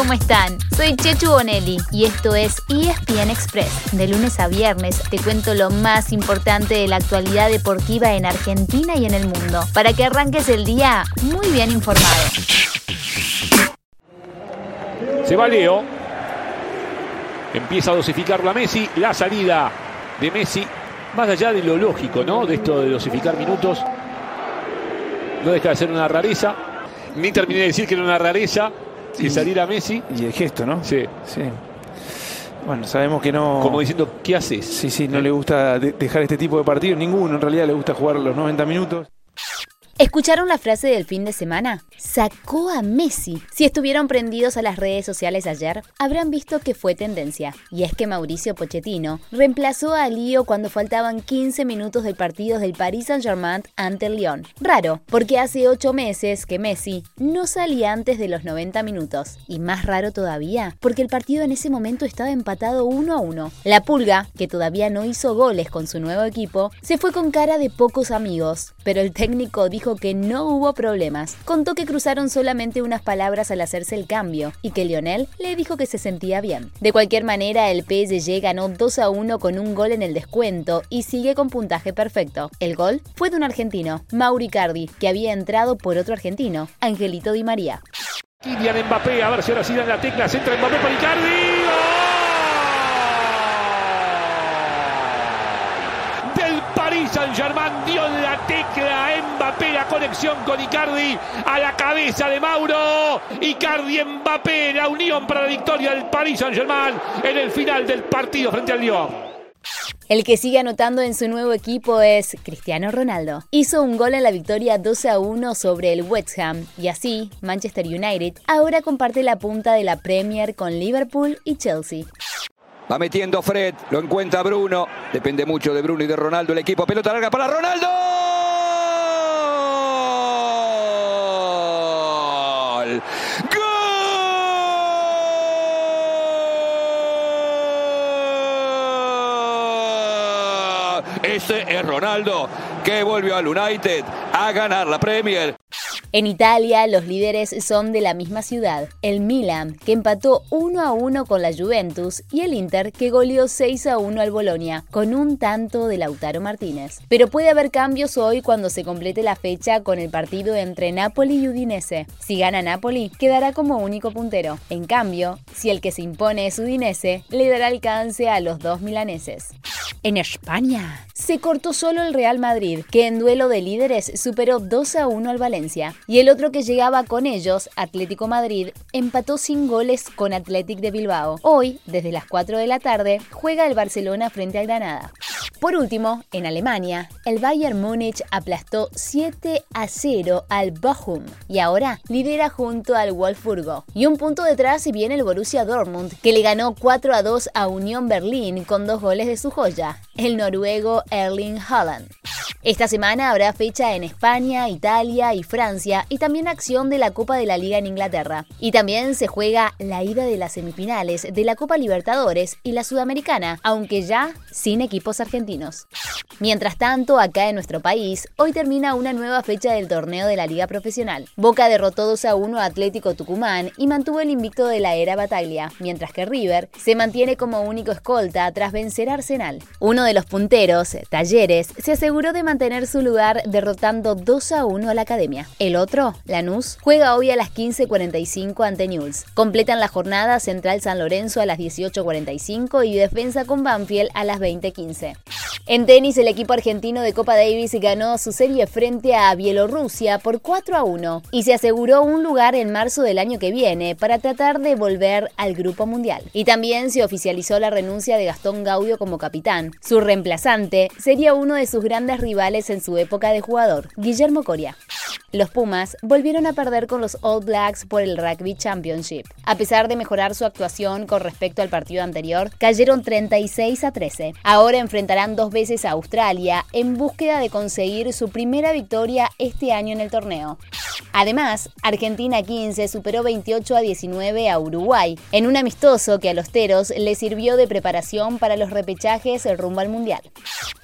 ¿cómo están? Soy Chechu Bonelli y esto es ESPN Express. De lunes a viernes te cuento lo más importante de la actualidad deportiva en Argentina y en el mundo, para que arranques el día muy bien informado. Se va Leo. Empieza a dosificar la Messi. La salida de Messi, más allá de lo lógico, ¿no? De esto de dosificar minutos, no deja de ser una rareza. Ni terminé de decir que era una rareza y salir a Messi. Y el gesto, ¿no? Sí. Sí. Bueno, sabemos que no. Como diciendo, ¿qué haces? Sí, sí, no le gusta de- dejar este tipo de partidos. Ninguno en realidad le gusta jugar los 90 minutos. ¿Escucharon la frase del fin de semana? Sacó a Messi. Si estuvieron prendidos a las redes sociales ayer, habrán visto que fue tendencia. Y es que Mauricio Pochettino reemplazó a Lío cuando faltaban 15 minutos del partido del Paris Saint-Germain ante el Lyon. Raro, porque hace 8 meses que Messi no salía antes de los 90 minutos. Y más raro todavía, porque el partido en ese momento estaba empatado 1 a 1. La Pulga, que todavía no hizo goles con su nuevo equipo, se fue con cara de pocos amigos, pero el técnico dijo que no hubo problemas. Contó que cruzaron solamente unas palabras al hacerse el cambio y que Lionel le dijo que se sentía bien. De cualquier manera, el PSG ganó 2 a 1 con un gol en el descuento y sigue con puntaje perfecto. El gol fue de un argentino, Mauri Cardi, que había entrado por otro argentino, Angelito Di María. Kylian Mbappé, a ver ahora sí la tecla. Mbappé para Icardi. ¡Gol! Del Paris Saint-Germain dio en la tecla Mbappé la conexión con Icardi a la cabeza de Mauro. Icardi Mbappé, la unión para la victoria del Paris Saint-Germain en el final del partido frente al Lyon. El que sigue anotando en su nuevo equipo es Cristiano Ronaldo. Hizo un gol en la victoria 2 a 1 sobre el West Ham y así Manchester United ahora comparte la punta de la Premier con Liverpool y Chelsea. Va metiendo Fred, lo encuentra Bruno. Depende mucho de Bruno y de Ronaldo el equipo. Pelota larga para Ronaldo. ¡Gol! ¡Gol! Ese es Ronaldo que volvió al United a ganar la Premier. En Italia, los líderes son de la misma ciudad, el Milan, que empató 1 a 1 con la Juventus, y el Inter, que goleó 6 a 1 al Bolonia, con un tanto de Lautaro Martínez. Pero puede haber cambios hoy cuando se complete la fecha con el partido entre Napoli y Udinese. Si gana Napoli, quedará como único puntero. En cambio, si el que se impone es Udinese, le dará alcance a los dos milaneses. En España, se cortó solo el Real Madrid, que en duelo de líderes superó 2 a 1 al Valencia. Y el otro que llegaba con ellos, Atlético Madrid, empató sin goles con Athletic de Bilbao. Hoy, desde las 4 de la tarde, juega el Barcelona frente al Granada. Por último, en Alemania, el Bayern Múnich aplastó 7 a 0 al Bochum y ahora lidera junto al Wolfsburgo. Y un punto detrás viene el Borussia Dortmund, que le ganó 4 a 2 a Unión Berlín con dos goles de su joya, el noruego Erling Haaland. Esta semana habrá fecha en España, Italia y Francia y también acción de la Copa de la Liga en Inglaterra. Y también se juega la ida de las semifinales de la Copa Libertadores y la Sudamericana, aunque ya sin equipos argentinos. Mientras tanto, acá en nuestro país, hoy termina una nueva fecha del torneo de la Liga Profesional. Boca derrotó 2 a 1 a Atlético Tucumán y mantuvo el invicto de la era Bataglia, mientras que River se mantiene como único escolta tras vencer a Arsenal. Uno de los punteros, Talleres, se aseguró de mantener su lugar derrotando 2 a 1 a la Academia. El otro, Lanús, juega hoy a las 15.45 ante Newell's. Completan la jornada Central San Lorenzo a las 18.45 y Defensa con Banfield a las 20.15. En tenis, el equipo argentino de Copa Davis ganó su serie frente a Bielorrusia por 4 a 1 y se aseguró un lugar en marzo del año que viene para tratar de volver al Grupo Mundial. Y también se oficializó la renuncia de Gastón Gaudio como capitán. Su reemplazante sería uno de sus grandes rivales en su época de jugador, Guillermo Coria. Los Pumas volvieron a perder con los All Blacks por el Rugby Championship. A pesar de mejorar su actuación con respecto al partido anterior, cayeron 36 a 13. Ahora enfrentarán dos veces a Australia en búsqueda de conseguir su primera victoria este año en el torneo. Además, Argentina 15 superó 28 a 19 a Uruguay, en un amistoso que a los teros les sirvió de preparación para los repechajes rumbo al Mundial.